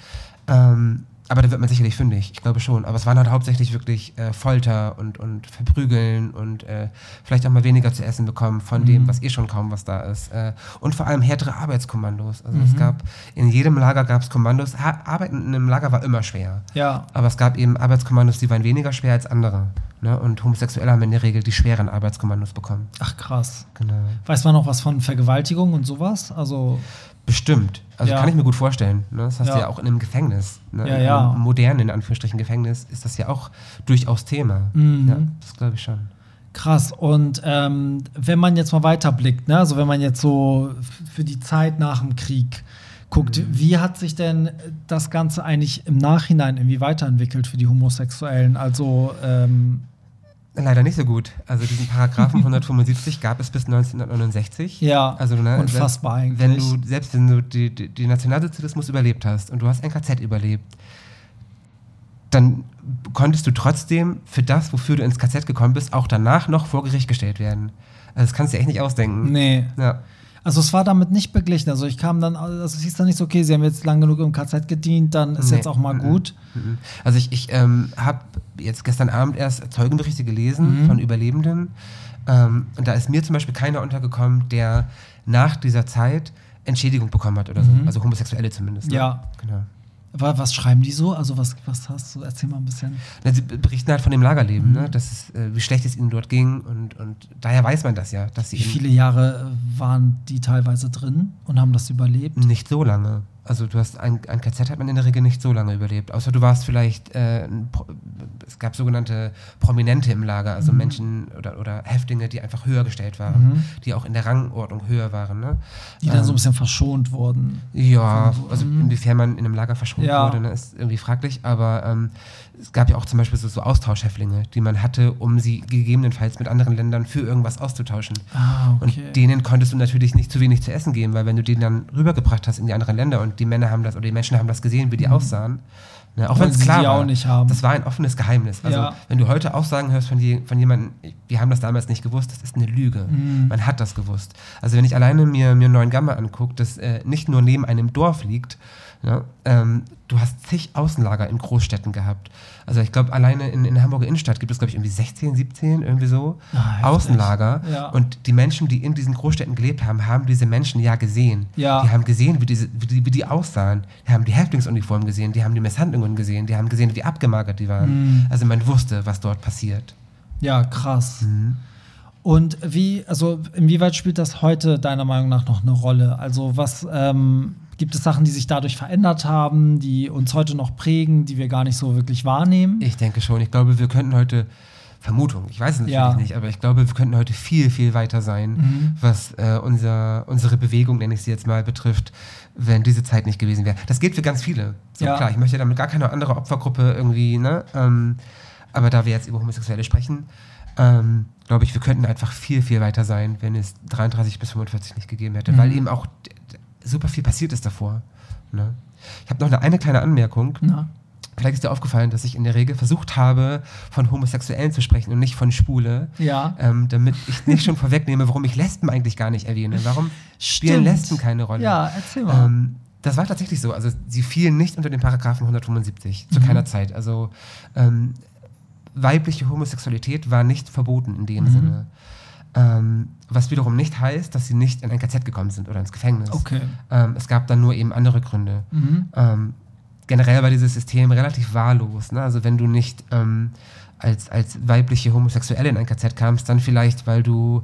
Ähm, aber da wird man sicherlich fündig. Ich glaube schon. Aber es waren halt hauptsächlich wirklich äh, Folter und, und Verprügeln und äh, vielleicht auch mal weniger zu essen bekommen von dem, was eh schon kaum was da ist. Äh, und vor allem härtere Arbeitskommandos. Also es gab, in jedem Lager gab es Kommandos. Ha Arbeiten in einem Lager war immer schwer. Ja. Aber es gab eben Arbeitskommandos, die waren weniger schwer als andere. Ne? Und Homosexuelle haben in der Regel die schweren Arbeitskommandos bekommen. Ach krass. Genau. Weiß man noch was von Vergewaltigung und sowas? Also Bestimmt. Also Ja. kann ich mir gut vorstellen. Ne? Das hast Ja. du ja auch in einem Gefängnis. Ne? Ja, in ja. einem modernen, in Anführungsstrichen, Gefängnis ist das ja auch durchaus Thema. Mhm. Ja, das glaube ich schon. krass. Und ähm, wenn man jetzt mal weiterblickt, ne? also wenn man jetzt so für die Zeit nach dem Krieg guckt, Mhm. wie hat sich denn das Ganze eigentlich im Nachhinein irgendwie weiterentwickelt für die Homosexuellen? Also ähm, Leider nicht so gut. Also diesen Paragraphen 175 gab es bis 1969. ja, Also, ne, unfassbar selbst, eigentlich. Wenn du, selbst wenn du die, die, die Nationalsozialismus überlebt hast und du hast ein KZ überlebt, dann konntest du trotzdem für das, wofür du ins KZ gekommen bist, auch danach noch vor Gericht gestellt werden. Also das kannst du dir echt nicht ausdenken. nee. Ja. Also es war damit nicht beglichen. Also ich kam dann, also es hieß dann nicht so, okay, sie haben jetzt lang genug im KZ gedient, dann ist Nee. jetzt auch mal gut. Mhm. Also ich, ich ähm, habe jetzt gestern Abend erst Zeugenberichte gelesen Mhm. von Überlebenden. Ähm, und da ist mir zum Beispiel keiner untergekommen, der nach dieser Zeit Entschädigung bekommen hat oder so. Mhm. Also Homosexuelle zumindest. Ne? Ja. Genau. Wa- Was schreiben die so? Also was, was hast du? Erzähl mal ein bisschen. Na, sie berichten halt von dem Lagerleben, Mhm. ne? dass es, äh, wie schlecht es ihnen dort ging. Und, und daher weiß man das ja, dass sie Wie viele Jahre waren die teilweise drin und haben das überlebt? nicht so lange. Also du hast ein, ein KZ hat man in der Regel nicht so lange überlebt. Außer du warst vielleicht, äh, es gab sogenannte Prominente im Lager, also Menschen oder, oder Häftlinge, die einfach höher gestellt waren, Mhm. die auch in der Rangordnung höher waren. Ne? Die dann Ähm, so ein bisschen verschont wurden. Ja, also Mhm. inwiefern man in einem Lager verschont Ja. wurde, ne, ist irgendwie fraglich. Aber ähm, es gab ja auch zum Beispiel so, so Austauschhäftlinge, die man hatte, um sie gegebenenfalls mit anderen Ländern für irgendwas auszutauschen. Ah, okay. Und denen konntest du natürlich nicht zu wenig zu essen geben, weil wenn du die dann rübergebracht hast in die anderen Länder und die Männer haben das oder die Menschen haben das gesehen, wie die aussahen, ne, auch Mhm. Wenn es sie klar war, auch nicht haben. das war ein offenes Geheimnis. Also Ja. wenn du heute Aussagen hörst von, je, von jemandem, wir haben das damals nicht gewusst, das ist eine Lüge. Mhm. Man hat das gewusst. Also wenn ich alleine mir, mir Neuen Gamma angucke, das äh, nicht nur neben einem Dorf liegt, ja, ähm, du hast zig Außenlager in Großstädten gehabt. Also ich glaube, alleine in, in der Hamburger Innenstadt gibt es, glaube ich, irgendwie 16, 17, irgendwie so Ah. Außenlager. Ja. Und die Menschen, die in diesen Großstädten gelebt haben, haben diese Menschen ja gesehen. Ja. Die haben gesehen, wie, diese, wie, die, wie die aussahen. Die haben die Häftlingsuniformen gesehen, die haben die Misshandlungen gesehen, die haben gesehen, wie abgemagert die waren. Mhm. Also man wusste, was dort passiert. Ja, krass. Mhm. Und wie, also inwieweit spielt das heute deiner Meinung nach noch eine Rolle? Also was ähm, gibt es Sachen, die sich dadurch verändert haben, die uns heute noch prägen, die wir gar nicht so wirklich wahrnehmen? Ich denke schon. Ich glaube, wir könnten heute, Vermutung, ich weiß es natürlich Ja. nicht, aber ich glaube, wir könnten heute viel, viel weiter sein, Mhm. was äh, unser, unsere Bewegung, nenne ich sie jetzt mal, betrifft, wenn diese Zeit nicht gewesen wäre. Das gilt für ganz viele. So Ja. klar, ich möchte damit gar keine andere Opfergruppe irgendwie, ne? Ähm, aber da wir jetzt über Homosexuelle sprechen, ähm, glaube ich, wir könnten einfach viel, viel weiter sein, wenn es 33 bis 45 nicht gegeben hätte, Mhm. weil eben auch super viel passiert ist davor. Ne? Ich habe noch eine, eine kleine Anmerkung. Na? Vielleicht ist dir aufgefallen, dass ich in der Regel versucht habe, von Homosexuellen zu sprechen und nicht von Schwule. Ja. Ähm, damit ich nicht schon vorwegnehme, warum ich Lesben eigentlich gar nicht erwähne. Warum spielen Stimmt. Lesben keine Rolle? Ja, erzähl mal. Ähm, das war tatsächlich so. Also sie fielen nicht unter den Paragraphen 175, zu Mhm. keiner Zeit. Also ähm, weibliche Homosexualität war nicht verboten in dem Mhm. Sinne. Ähm, was wiederum nicht heißt, dass sie nicht in ein KZ gekommen sind oder ins Gefängnis. Okay. Ähm, es gab dann nur eben andere Gründe. Mhm. Ähm, generell war dieses System relativ wahllos. Ne? Also wenn du nicht ähm, als, als weibliche Homosexuelle in ein KZ kamst, dann vielleicht, weil du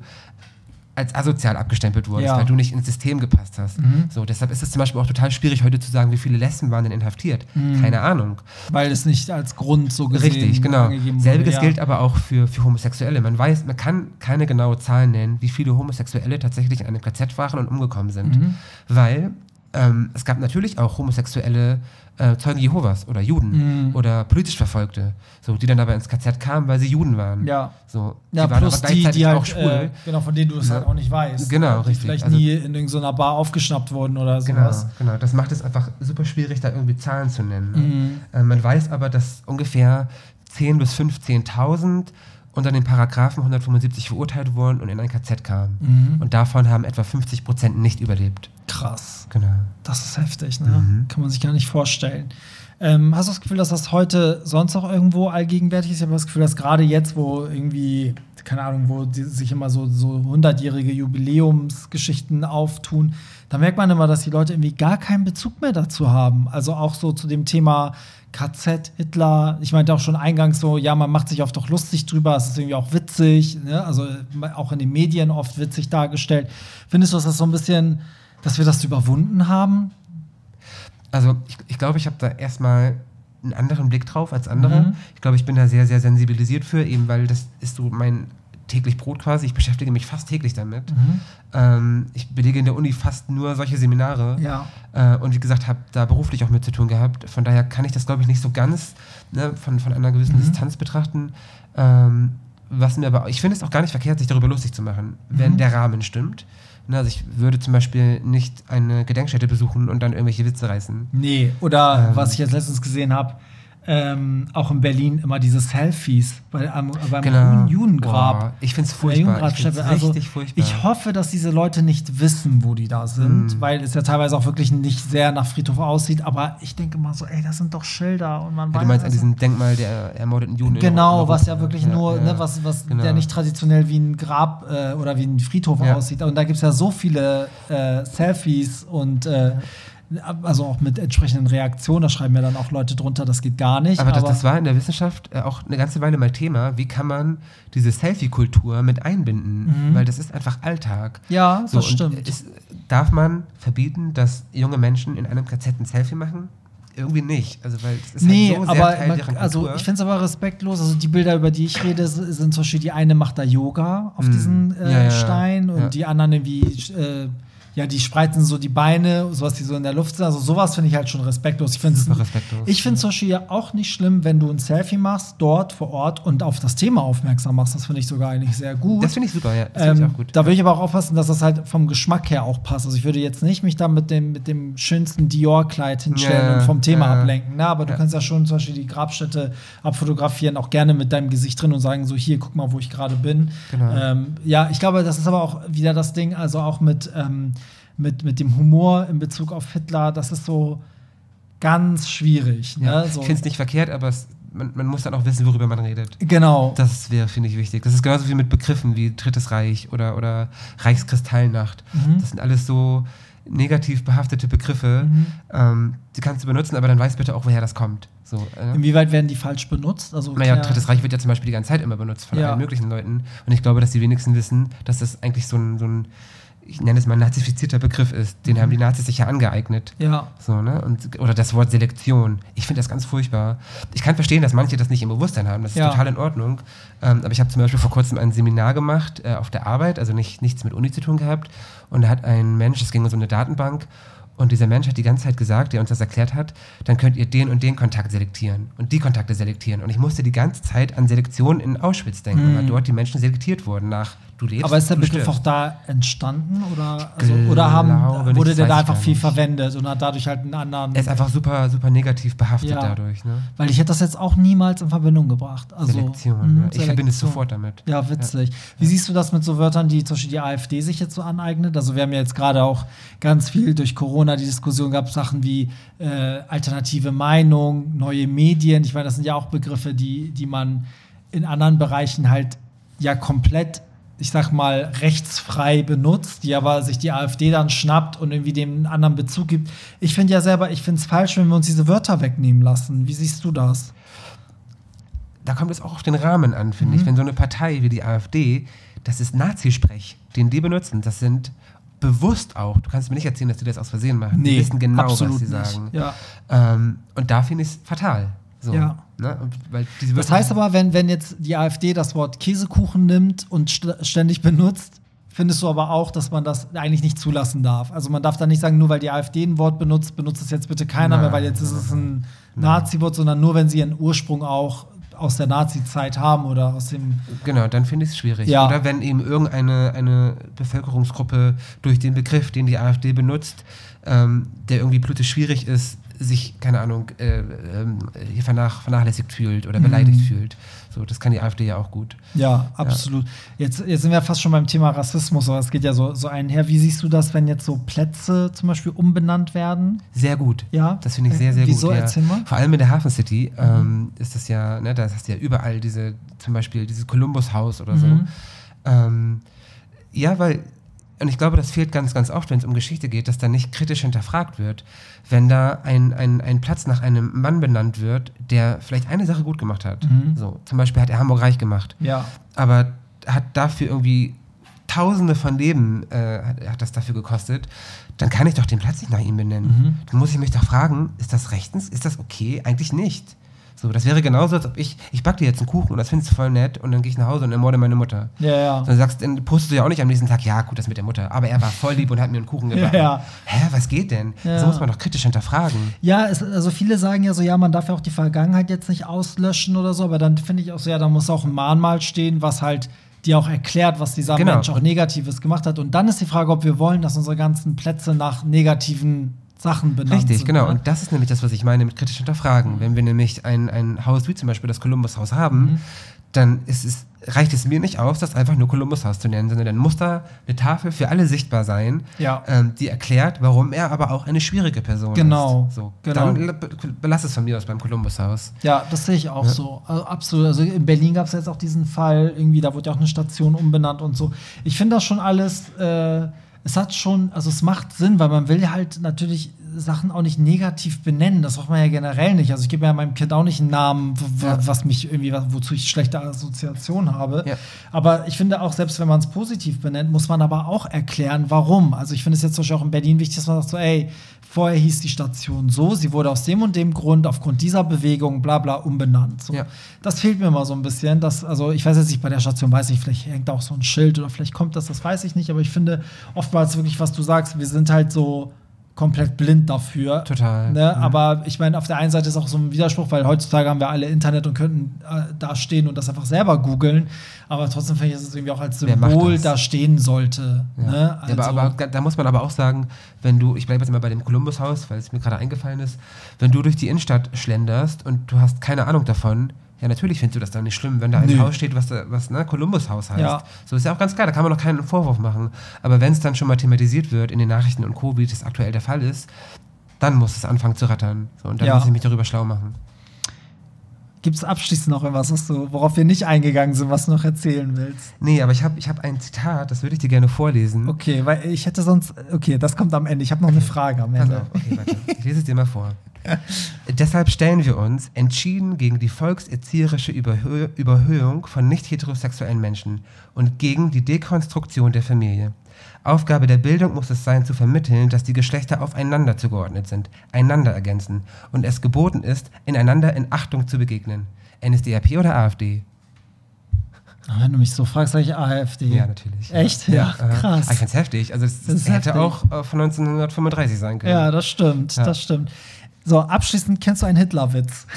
als asozial abgestempelt wurdest, Ja. Mhm. weil du nicht ins System gepasst hast. So, deshalb ist es zum Beispiel auch total schwierig, heute zu sagen, wie viele Lesben waren denn inhaftiert. Keine Ahnung. Weil es nicht als Grund so gesehen Richtig, genau. Selbiges ja. gilt aber auch für, für Homosexuelle. Man weiß, man kann keine genaue Zahl nennen, wie viele Homosexuelle tatsächlich in einem KZ waren und umgekommen sind. Mhm. Weil ähm, es gab natürlich auch homosexuelle äh, Zeugen Jehovas oder Juden Mhm. oder politisch Verfolgte, so, die dann aber ins KZ kamen, weil sie Juden waren. Ja. So, Ja, die waren plus aber die, gleichzeitig die auch halt, schwul. äh, genau, von denen du es Ja. halt auch nicht weißt. Genau, die richtig. Vielleicht Also- nie in irgendeiner Bar aufgeschnappt wurden oder Genau, sowas. genau. Das macht es einfach super schwierig, da irgendwie Zahlen zu nennen. Ne? Mhm. Äh, man weiß aber, dass ungefähr 10.000 bis 15.000 unter den Paragraphen 175 verurteilt wurden und in ein KZ kamen. Mhm. Und davon haben etwa 50 Prozent nicht überlebt. Krass. Genau. Das ist heftig, ne? Mhm. Kann man sich gar nicht vorstellen. Ähm, hast du das Gefühl, dass das heute sonst auch irgendwo allgegenwärtig ist? Ich habe das Gefühl, dass gerade jetzt, wo irgendwie, keine Ahnung, wo die, sich immer so, so 100-jährige Jubiläumsgeschichten auftun, da merkt man immer, dass die Leute irgendwie gar keinen Bezug mehr dazu haben. Also auch so zu dem Thema KZ, Hitler. Ich meinte auch schon eingangs so, ja, man macht sich oft doch lustig drüber, es ist irgendwie auch witzig, ne? also auch in den Medien oft witzig dargestellt. Findest du, dass das so ein bisschen, dass wir das überwunden haben? Also ich, ich glaube, ich habe da erstmal einen anderen Blick drauf als andere. Mhm. Ich glaube, ich bin da sehr, sehr sensibilisiert für, eben weil das ist so mein täglich Brot quasi. Ich beschäftige mich fast täglich damit. Mhm. Ähm, ich belege in der Uni fast nur solche Seminare. Ja. Äh, und wie gesagt, habe da beruflich auch mit zu tun gehabt. Von daher kann ich das, glaube ich, nicht so ganz ne, von, von einer gewissen Mhm. Distanz betrachten. Ähm, was mir aber, ich finde es auch gar nicht verkehrt, sich darüber lustig zu machen, wenn Mhm. der Rahmen stimmt. Ne, also ich würde zum Beispiel nicht eine Gedenkstätte besuchen und dann irgendwelche Witze reißen. Nee, oder Ähm. was ich jetzt letztens gesehen habe, ähm, auch in Berlin immer diese Selfies bei, am, beim Juden- Judengrab. Boah, ich finde es furchtbar. Ich find's Also, furchtbar. ich hoffe, dass diese Leute nicht wissen, wo die da sind, Mhm. weil es ja teilweise auch wirklich nicht sehr nach Friedhof aussieht. Aber ich denke mal so, ey, das sind doch Schilder und man ja, weiß. du meinst an also- diesem Denkmal der ermordeten Juden. Genau, was ja wirklich ja, nur, ja. ne, was, was Genau. der nicht traditionell wie ein Grab äh, oder wie ein Friedhof aussieht. Und da gibt es ja so viele äh, Selfies und äh, also auch mit entsprechenden Reaktionen, da schreiben ja dann auch Leute drunter, das geht gar nicht. Aber, das, das war in der Wissenschaft äh, auch eine ganze Weile mal Thema. Wie kann man diese Selfie-Kultur mit einbinden? Weil das ist einfach Alltag. ja, das und stimmt. Ist, darf man verbieten, dass junge Menschen in einem KZ ein Selfie machen? Irgendwie nicht. Also, weil es ist Nee, halt so sehr aber Teil man, also ich finde es aber respektlos. Also die Bilder, über die ich rede, sind zum Beispiel die eine macht da Yoga auf diesen äh, Hm. Ja, ja, ja. Stein und Ja. die anderen irgendwie, äh, ja, die spreizen so die Beine, sowas, die so in der Luft sind. Also sowas finde ich halt schon respektlos. Ich finde ich finde zum Beispiel ja auch nicht schlimm, wenn du ein Selfie machst, dort vor Ort und auf das Thema aufmerksam machst. Das finde ich sogar eigentlich sehr gut. das finde ich super, ja. Das finde ich Ähm, auch gut. da will ich aber auch aufpassen, dass das halt vom Geschmack her auch passt. Also ich würde jetzt nicht mich da mit dem, mit dem schönsten Dior-Kleid hinstellen Ja, und vom Thema ja. ablenken. Na, aber du Ja. kannst ja schon zum Beispiel die Grabstätte abfotografieren, auch gerne mit deinem Gesicht drin und sagen, so hier, guck mal, wo ich gerade bin. Genau. Ähm, ja, ich glaube, das ist aber auch wieder das Ding, also auch mit, ähm, mit, mit dem Humor in Bezug auf Hitler, das ist so ganz schwierig. ja. Ne? So. Ich finde es nicht verkehrt, aber es, man, man muss dann auch wissen, worüber man redet. Genau. Das wäre, finde ich, wichtig. Das ist genauso wie mit Begriffen wie Drittes Reich oder, oder Reichskristallnacht. Mhm. Das sind alles so negativ behaftete Begriffe. Mhm. Ähm, die kannst du benutzen, aber dann weiß bitte auch, woher das kommt. So, äh? Inwieweit werden die falsch benutzt? Also, Naja, Drittes Reich wird ja zum Beispiel die ganze Zeit immer benutzt von Ja. allen möglichen Leuten. Und ich glaube, dass die wenigsten wissen, dass das eigentlich so ein, so ein ich nenne es mal nazifizierter Begriff ist. Den Mhm. haben die Nazis sich ja angeeignet. Ja. So, ne? Und, oder das Wort Selektion. Ich finde das ganz furchtbar. Ich kann verstehen, dass manche das nicht im Bewusstsein haben. Das ist Ja. total in Ordnung. Ähm, aber ich habe zum Beispiel vor kurzem ein Seminar gemacht äh, auf der Arbeit, also nicht, nichts mit Uni zu tun gehabt. Und da hat ein Mensch, es ging um so eine Datenbank, und dieser Mensch hat die ganze Zeit gesagt, der uns das erklärt hat, dann könnt ihr den und den Kontakt selektieren und die Kontakte selektieren. Und ich musste die ganze Zeit an Selektion in Auschwitz denken, weil dort die Menschen selektiert wurden nach du lebst. Aber ist der Begriff stirbst. auch da entstanden oder, also, oder haben, wurde der da einfach viel nicht. verwendet und hat dadurch halt einen anderen. Er ist einfach super, super negativ behaftet Ja. dadurch. Ne? weil ich hätte das jetzt auch niemals in Verbindung gebracht. Also, Selektion. mh, ja. Ich verbinde es sofort damit. Ja, witzig. Wie siehst du das mit so Wörtern, die zum Beispiel die AfD sich jetzt so aneignet? Also wir haben ja jetzt gerade auch ganz viel durch Corona die Diskussion gehabt, Sachen wie äh, alternative Meinung, neue Medien. Ich meine, das sind ja auch Begriffe, die, die man in anderen Bereichen halt ja komplett, ich sag mal, rechtsfrei benutzt, die aber sich die AfD dann schnappt und irgendwie dem anderen Bezug gibt. Ich finde ja selber, ich finde es falsch, wenn wir uns diese Wörter wegnehmen lassen. Wie siehst du das? da kommt es auch auf den Rahmen an, finde ich. Wenn so eine Partei wie die AfD, das ist Nazisprech, den die benutzen. Das sind bewusst auch, du kannst mir nicht erzählen, dass die das aus Versehen machen. die wissen genau, was sie nicht. sagen. Ja. Ähm, und da finde ich es fatal. So, Ja. Ne? Das heißt aber, wenn, wenn jetzt die AfD das Wort Käsekuchen nimmt und st ständig benutzt, findest du aber auch, dass man das eigentlich nicht zulassen darf. Also man darf da nicht sagen, nur weil die AfD ein Wort benutzt, benutzt es jetzt bitte keiner Nein, mehr, weil jetzt ist es ein Nazi-Wort, sondern nur, wenn sie ihren Ursprung auch aus der Nazi-Zeit haben oder aus dem. Genau, dann finde ich es schwierig. Ja. Oder wenn eben irgendeine eine Bevölkerungsgruppe durch den Begriff, den die AfD benutzt, ähm, der irgendwie politisch schwierig ist, sich, keine Ahnung, äh, hier vernach, vernachlässigt fühlt oder beleidigt fühlt. So, das kann die AfD ja auch gut. Ja, absolut. Jetzt, jetzt sind wir fast schon beim Thema Rassismus, aber es geht ja so, so einher. Wie siehst du das, wenn jetzt so Plätze zum Beispiel umbenannt werden? Sehr gut. Ja? Das finde ich sehr, sehr Wieso? gut. Ja. Erzähl mal. Vor allem in der Hafen City ähm, ist das ja, ne, da hast du ja überall diese, zum Beispiel dieses Columbus-Haus oder so. Mhm. Ähm, ja, weil, und ich glaube, das fehlt ganz, ganz oft, wenn es um Geschichte geht, dass da nicht kritisch hinterfragt wird. Wenn da ein, ein, ein Platz nach einem Mann benannt wird, der vielleicht eine Sache gut gemacht hat. Mhm. So, zum Beispiel hat er Hamburg reich gemacht Ja. aber hat dafür irgendwie Tausende von Leben äh, hat, hat das dafür gekostet, dann kann ich doch den Platz nicht nach ihm benennen. Dann muss ich mich doch fragen, ist das rechtens? Ist das okay? Eigentlich nicht. So, das wäre genauso, als ob ich, ich backe dir jetzt einen Kuchen und das findest du voll nett und dann gehe ich nach Hause und ermorde meine Mutter. Ja, ja. Dann sagst dann postest du ja auch nicht am nächsten Tag, ja, gut, das mit der Mutter. Aber er war voll lieb und hat mir einen Kuchen gebacken. Ja. Hä, was geht denn? Ja. Das muss man doch kritisch hinterfragen. Ja, es, also viele sagen ja so, ja, man darf ja auch die Vergangenheit jetzt nicht auslöschen oder so, aber dann finde ich auch so, ja, da muss auch ein Mahnmal stehen, was halt dir auch erklärt, was dieser Genau. Mensch auch Negatives gemacht hat. Und dann ist die Frage, ob wir wollen, dass unsere ganzen Plätze nach negativen Sachen benannt Richtig, sind. genau. ne? Und das ist nämlich das, was ich meine mit kritisch hinterfragen. Wenn wir nämlich ein, ein Haus wie zum Beispiel das Columbus-Haus haben, Mhm. dann ist es, reicht es mir nicht aus, das einfach nur Columbus-Haus zu nennen, sondern dann muss da eine Tafel für alle sichtbar sein, Ja. ähm, die erklärt, warum er aber auch eine schwierige Person Genau, ist. So, genau. Dann be- belass es von mir aus beim Columbus-Haus. Ja, das sehe ich auch so. Also, absolut. Also in Berlin gab es jetzt auch diesen Fall, irgendwie, da wurde ja auch eine Station umbenannt und so. Ich finde das schon alles, äh, es hat schon, also es macht Sinn, weil man will halt natürlich Sachen auch nicht negativ benennen. Das braucht man ja generell nicht. Also ich gebe ja meinem Kind auch nicht einen Namen, Ja. was mich irgendwie, wozu ich schlechte Assoziationen habe. Ja. Aber ich finde auch, selbst wenn man es positiv benennt, muss man aber auch erklären, warum. Also ich finde es jetzt zum Beispiel auch in Berlin wichtig, dass man sagt so, ey, vorher hieß die Station so, sie wurde aus dem und dem Grund, aufgrund dieser Bewegung, bla bla, umbenannt. So. Ja. Das fehlt mir immer so ein bisschen. Dass, also ich weiß jetzt nicht, bei der Station weiß ich, vielleicht hängt auch so ein Schild oder vielleicht kommt das, das weiß ich nicht, aber ich finde oftmals wirklich, was du sagst, wir sind halt so komplett blind dafür. Total. Ne? Mhm. Aber ich meine, auf der einen Seite ist auch so ein Widerspruch, weil heutzutage haben wir alle Internet und könnten äh, da stehen und das einfach selber googeln. Aber trotzdem finde ich, dass es irgendwie auch als Symbol da stehen sollte. Ja. Ne? Ja, aber, Also- aber da, muss man aber auch sagen, wenn du, ich bleibe jetzt immer bei dem Columbus-Haus, weil es mir gerade eingefallen ist, wenn du durch die Innenstadt schlenderst und du hast keine Ahnung davon, ja, natürlich findest du das dann nicht schlimm, wenn da ein Nö. Haus steht, was, was ne, Columbus-Haus heißt. Ja. So ist ja auch ganz klar, da kann man noch keinen Vorwurf machen. Aber wenn es dann schon mal thematisiert wird in den Nachrichten und Co., wie das aktuell der Fall ist, dann muss es anfangen zu rattern. So, und dann Ja. muss ich mich darüber schlau machen. Gibt es abschließend noch irgendwas, was du, worauf wir nicht eingegangen sind, was du noch erzählen willst? Nee, aber ich habe ich hab ein Zitat, das würde ich dir gerne vorlesen. Okay, weil ich hätte sonst. Okay, das kommt am Ende. Ich habe noch eine Frage am Pass Ende. auf, okay, warte. Ich lese es dir mal vor. Deshalb stellen wir uns entschieden gegen die volkserzieherische Überhö Überhöhung von nicht heterosexuellen Menschen und gegen die Dekonstruktion der Familie. Aufgabe der Bildung muss es sein, zu vermitteln, dass die Geschlechter aufeinander zugeordnet sind, einander ergänzen und es geboten ist, ineinander in Achtung zu begegnen. NSDAP oder AfD? Aber Wenn du mich so fragst, sage ich AfD. Ja, natürlich. Echt? Ja, aha. krass. Aber ich find's heftig. Also, das hätte heftig. auch äh, von 1935 sein können. Ja, das stimmt, Ja. das stimmt. So, abschließend kennst du einen Hitlerwitz?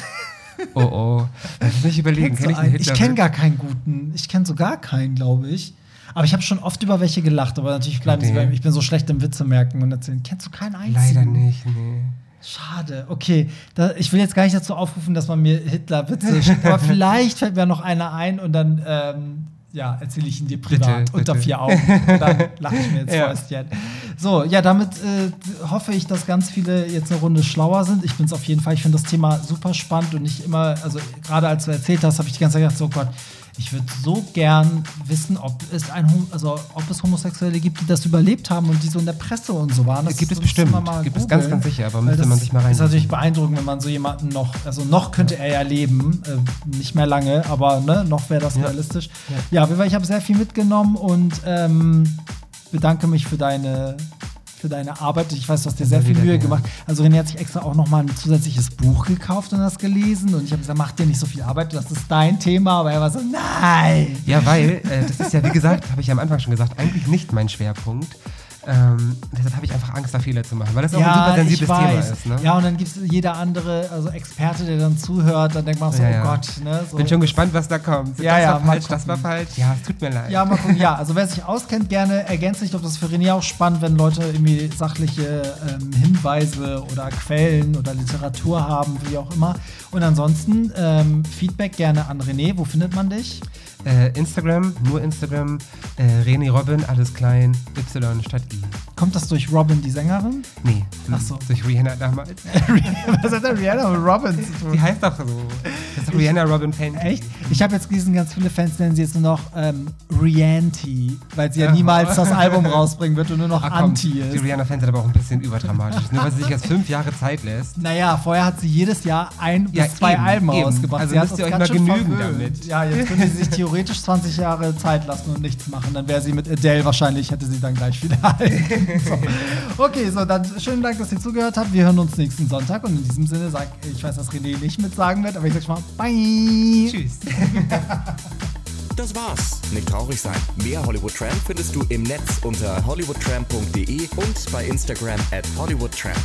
Oh, oh. Lass mich überlegen. Kenn ich einen einen? Ich Hitler- kenne gar keinen guten. Ich kenne so gar keinen, glaube ich. Aber ich habe schon oft über welche gelacht, aber natürlich bleiben sie bei mir. Ich bin so schlecht im Witze merken und erzählen. Kennst du keinen einzigen? Leider nicht, nee. Schade. Okay, da, ich will jetzt gar nicht dazu aufrufen, dass man mir Hitler-Witze schickt, aber vielleicht fällt mir noch einer ein und dann ähm, ja, erzähle ich ihn dir privat Bitte, unter bitte. vier Augen. Und dann lache ich mir ins Ja. Fäustchen. So, ja, damit äh, hoffe ich, dass ganz viele jetzt eine Runde schlauer sind. Ich bin es auf jeden Fall. Ich finde das Thema super spannend und nicht immer, also gerade als du erzählt hast, habe ich die ganze Zeit gedacht, so Gott, ich würde so gern wissen, ob es ein, also ob es Homosexuelle gibt, die das überlebt haben und die so in der Presse und so waren. Das Gibt es das bestimmt. mal Gibt es googeln, ganz, ganz sicher, aber müsste das man sich mal Ist reinlesen. natürlich beeindruckend, wenn man so jemanden noch, also noch könnte er ja leben, äh, nicht mehr lange, aber ne, noch wäre das Ja. realistisch. Ja, Fall, ich habe sehr viel mitgenommen und ähm, bedanke mich für deine für deine Arbeit. Ich weiß, du hast dir sehr viel Mühe gemacht. Also René hat sich extra auch noch mal ein zusätzliches Buch gekauft und das gelesen. Und ich habe gesagt, mach dir nicht so viel Arbeit, das ist dein Thema. Aber er war so, nein. Ja, weil, äh, das ist ja, wie gesagt, habe ich am Anfang schon gesagt, eigentlich nicht mein Schwerpunkt. Ähm, deshalb habe ich einfach Angst, da Fehler zu machen, weil das auch ein super sensibles Thema ist. Ne? Ja, und dann gibt es jeder andere, also Experte, der dann zuhört, dann denkt man so, Ja, oh ja. Gott. Ne, so. Bin schon gespannt, was da kommt. Ja, das ja, war falsch, das war falsch. Ja, es tut mir leid. Ja, mal gucken. Ja, also wer sich auskennt, gerne ergänzt. Ich glaube, das ist für René auch spannend, wenn Leute irgendwie sachliche ähm, Hinweise oder Quellen oder Literatur haben, wie auch immer. Und ansonsten ähm, Feedback gerne an René. Wo findet man dich? Äh, Instagram, nur Instagram, äh, René Robin, alles klein, Y statt I. Kommt das durch Robin, die Sängerin? Nee, Ach so. durch Rihanna damals. Was hat der Rihanna mit Robin zu tun? Die heißt doch so. Das ist Rihanna Robin Fan. Echt? Ich habe jetzt gelesen, ganz viele Fans nennen sie jetzt nur noch ähm, Rianti, weil sie ja Aha. niemals das Album rausbringen wird und nur noch Ah, komm, Anti die ist. Rihanna-Fans sind aber auch ein bisschen überdramatisch. Nur weil sie sich jetzt fünf Jahre Zeit lässt. Naja, vorher hat sie jedes Jahr ein Ja, zwei eben, Alben eben. rausgebracht. Also sie hat müsst ihr euch mal genügen damit. Ja, jetzt könnte sie sich theoretisch 20 Jahre Zeit lassen und nichts machen. Dann wäre sie mit Adele wahrscheinlich, hätte sie dann gleich wieder Alben. so. Okay, so, dann schönen Dank, dass ihr zugehört habt. Wir hören uns nächsten Sonntag und in diesem Sinne sag ich weiß, dass René nicht mit sagen wird, aber ich sag schon mal Bye. Tschüss. Das war's. Nicht traurig sein. Mehr Hollywood Tramp findest du im Netz unter hollywoodtramp.de und bei Instagram at hollywoodtramp.